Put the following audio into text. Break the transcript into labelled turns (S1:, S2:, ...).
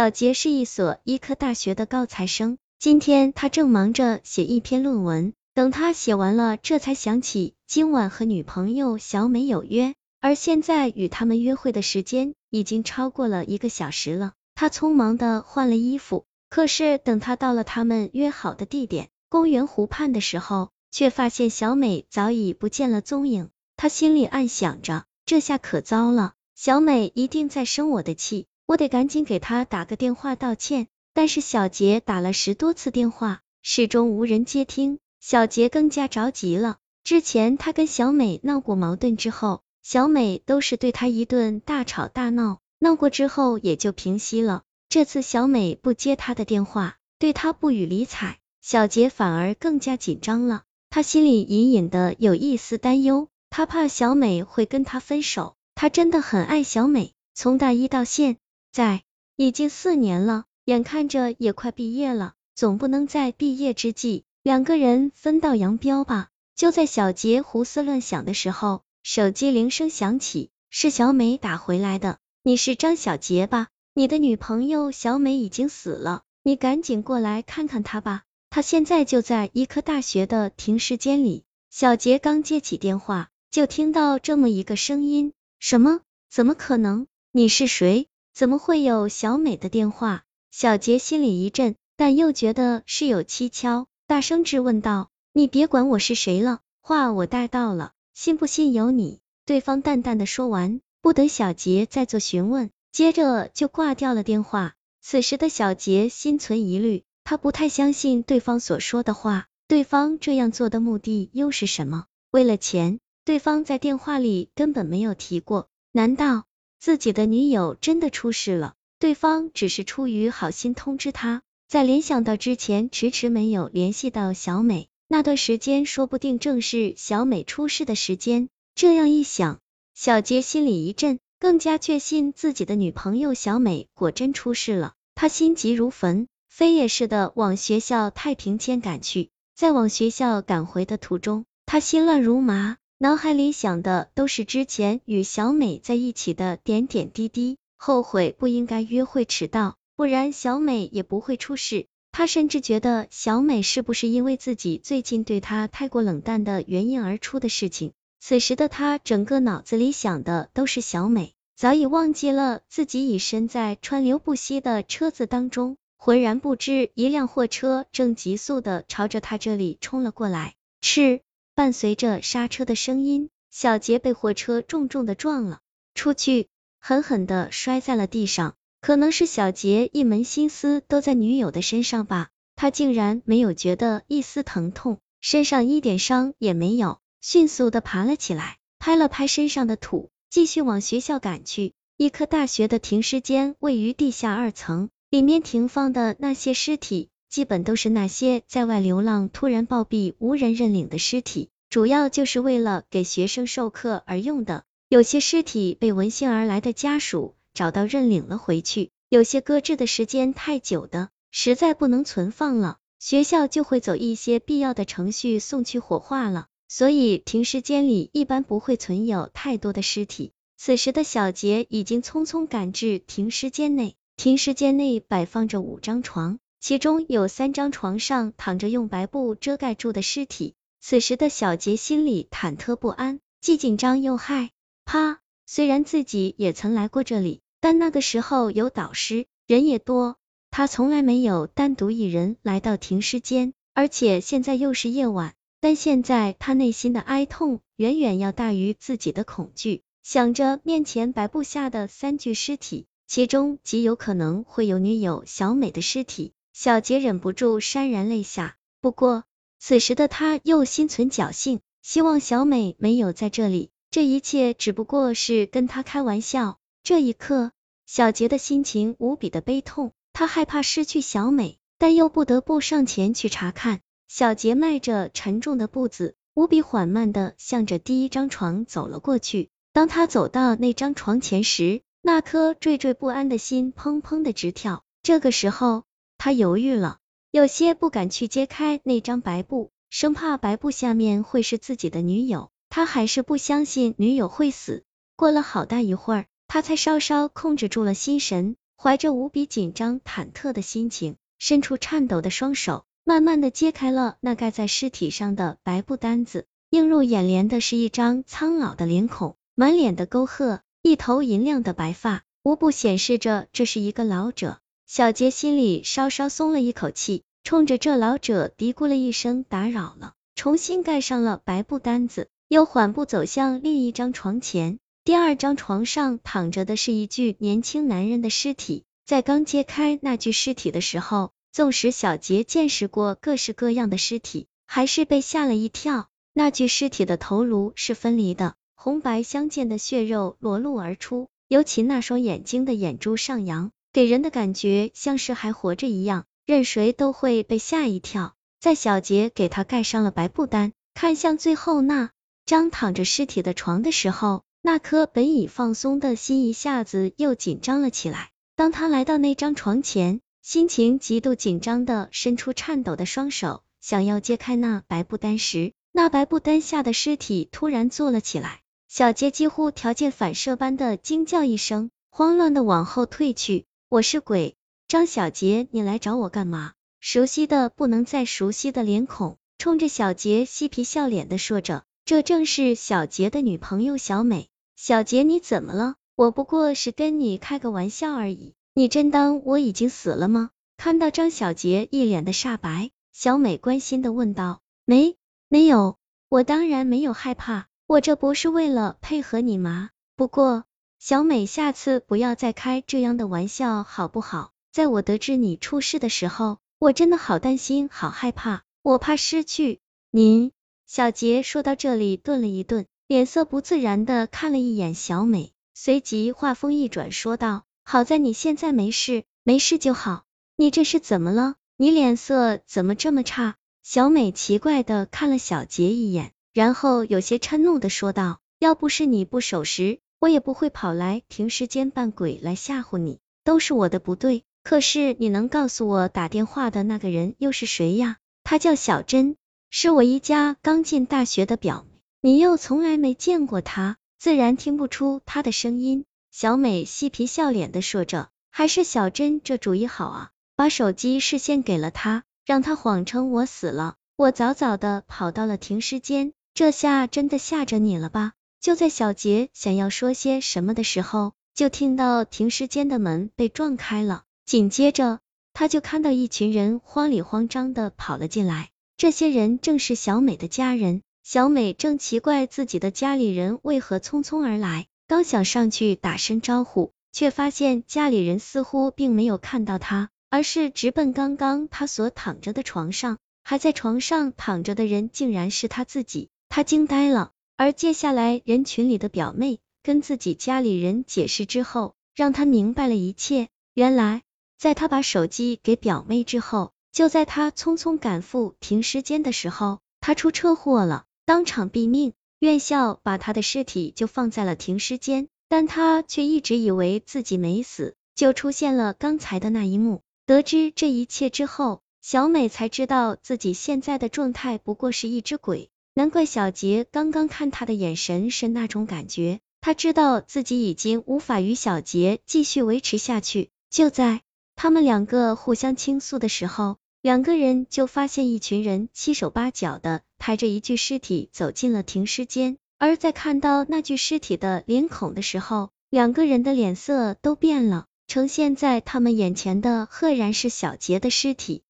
S1: 小杰是一所医科大学的高材生，今天他正忙着写一篇论文，等他写完了，这才想起今晚和女朋友小美有约，而现在与他们约会的时间已经超过了一个小时了。他匆忙的换了衣服，可是等他到了他们约好的地点公园湖畔的时候，却发现小美早已不见了踪影。他心里暗想着，这下可糟了，小美一定在生我的气。我得赶紧给他打个电话道歉，但是小杰打了十多次电话，始终无人接听，小杰更加着急了。之前他跟小美闹过矛盾之后，小美都是对他一顿大吵大闹，闹过之后也就平息了。这次小美不接他的电话，对他不予理睬，小杰反而更加紧张了。他心里隐隐的有一丝担忧，他怕小美会跟他分手。他真的很爱小美，从大一到现。在已经四年了，眼看着也快毕业了，总不能在毕业之际两个人分道扬镳吧？就在小杰胡思乱想的时候，手机铃声响起，是小美打回来的。你是张小杰吧？你的女朋友小美已经死了，你赶紧过来看看她吧，她现在就在医科大学的停尸间里。小杰刚接起电话，就听到这么一个声音：什么？怎么可能？你是谁？怎么会有小美的电话？小杰心里一震，但又觉得事有蹊跷，大声质问道：“你别管我是谁了，话我带到了，信不信由你。”对方淡淡的说完，不等小杰再做询问，接着就挂掉了电话。此时的小杰心存疑虑，他不太相信对方所说的话，对方这样做的目的又是什么？为了钱？对方在电话里根本没有提过，难道？自己的女友真的出事了，对方只是出于好心通知他。在联想到之前迟迟没有联系到小美，那段时间说不定正是小美出事的时间。这样一想，小杰心里一震，更加确信自己的女朋友小美果真出事了。他心急如焚，飞也似的往学校太平间赶去。在往学校赶回的途中，他心乱如麻。脑海里想的都是之前与小美在一起的点点滴滴，后悔不应该约会迟到，不然小美也不会出事。他甚至觉得小美是不是因为自己最近对他太过冷淡的原因而出的事情。此时的他整个脑子里想的都是小美，早已忘记了自己已身在川流不息的车子当中，浑然不知一辆货车正急速的朝着他这里冲了过来。是。伴随着刹车的声音，小杰被货车重重的撞了出去，狠狠的摔在了地上。可能是小杰一门心思都在女友的身上吧，他竟然没有觉得一丝疼痛，身上一点伤也没有，迅速的爬了起来，拍了拍身上的土，继续往学校赶去。医科大学的停尸间位于地下二层，里面停放的那些尸体。基本都是那些在外流浪、突然暴毙、无人认领的尸体，主要就是为了给学生授课而用的。有些尸体被闻讯而来的家属找到认领了回去，有些搁置的时间太久的，实在不能存放了，学校就会走一些必要的程序送去火化了。所以停尸间里一般不会存有太多的尸体。此时的小杰已经匆匆赶至停尸间内，停尸间内摆放着五张床。其中有三张床上躺着用白布遮盖住的尸体，此时的小杰心里忐忑不安，既紧张又害怕。虽然自己也曾来过这里，但那个时候有导师，人也多，他从来没有单独一人来到停尸间，而且现在又是夜晚。但现在他内心的哀痛远远要大于自己的恐惧，想着面前白布下的三具尸体，其中极有可能会有女友小美的尸体。小杰忍不住潸然泪下，不过此时的他又心存侥幸，希望小美没有在这里，这一切只不过是跟他开玩笑。这一刻，小杰的心情无比的悲痛，他害怕失去小美，但又不得不上前去查看。小杰迈着沉重的步子，无比缓慢的向着第一张床走了过去。当他走到那张床前时，那颗惴惴不安的心砰砰的直跳。这个时候。他犹豫了，有些不敢去揭开那张白布，生怕白布下面会是自己的女友。他还是不相信女友会死。过了好大一会儿，他才稍稍控制住了心神，怀着无比紧张忐忑的心情，伸出颤抖的双手，慢慢的揭开了那盖在尸体上的白布单子。映入眼帘的是一张苍老的脸孔，满脸的沟壑，一头银亮的白发，无不显示着这是一个老者。小杰心里稍稍松了一口气，冲着这老者嘀咕了一声打扰了，重新盖上了白布单子，又缓步走向另一张床前。第二张床上躺着的是一具年轻男人的尸体，在刚揭开那具尸体的时候，纵使小杰见识过各式各样的尸体，还是被吓了一跳。那具尸体的头颅是分离的，红白相间的血肉裸露而出，尤其那双眼睛的眼珠上扬，给人的感觉像是还活着一样，任谁都会被吓一跳。在小杰给他盖上了白布单，看向最后那张躺着尸体的床的时候。那颗本已放松的心一下子又紧张了起来。当他来到那张床前，心情极度紧张的伸出颤抖的双手，想要揭开那白布单时，那白布单下的尸体突然坐了起来。小杰几乎条件反射般的惊叫一声，慌乱的往后退去。我是鬼，张小杰，你来找我干嘛？熟悉的不能再熟悉的脸孔，冲着小杰嬉皮笑脸的说着。这正是小杰的女朋友小美。小杰，你怎么了？我不过是跟你开个玩笑而已，你真当我已经死了吗？看到张小杰一脸的煞白，小美关心的问道。没，没有，我当然没有害怕，我这不是为了配合你吗？不过，小美，下次不要再开这样的玩笑好不好？在我得知你出事的时候，我真的好担心，好害怕，我怕失去您。小杰说到这里，顿了一顿，脸色不自然的看了一眼小美，随即话锋一转，说道：“好在你现在没事，没事就好。你这是怎么了？你脸色怎么这么差？”小美奇怪的看了小杰一眼，然后有些嗔怒的说道：“要不是你不守时，我也不会跑来停尸间扮鬼来吓唬你，都是我的不对。可是你能告诉我打电话的那个人又是谁呀？他叫小珍。”是我一家刚进大学的表，你又从来没见过她，自然听不出她的声音。小美嬉皮笑脸的说着，还是小珍这主意好啊，把手机事先给了她，让她谎称我死了，我早早的跑到了停尸间，这下真的吓着你了吧？就在小杰想要说些什么的时候，就听到停尸间的门被撞开了，紧接着他就看到一群人慌里慌张的跑了进来。这些人正是小美的家人，小美正奇怪自己的家里人为何匆匆而来，刚想上去打声招呼，却发现家里人似乎并没有看到她，而是直奔刚刚她所躺着的床上，还在床上躺着的人竟然是她自己，她惊呆了。而接下来人群里的表妹跟自己家里人解释之后，让她明白了一切，原来在她把手机给表妹之后。就在他匆匆赶赴停尸间的时候，他出车祸了，当场毙命。院校把他的尸体就放在了停尸间，但他却一直以为自己没死，就出现了刚才的那一幕。得知这一切之后，小美才知道自己现在的状态不过是一只鬼，难怪小杰刚刚看他的眼神是那种感觉。他知道自己已经无法与小杰继续维持下去。就在他们两个互相倾诉的时候，两个人就发现一群人七手八脚的抬着一具尸体走进了停尸间，而在看到那具尸体的脸孔的时候，两个人的脸色都变了。呈现在他们眼前的赫然是小杰的尸体。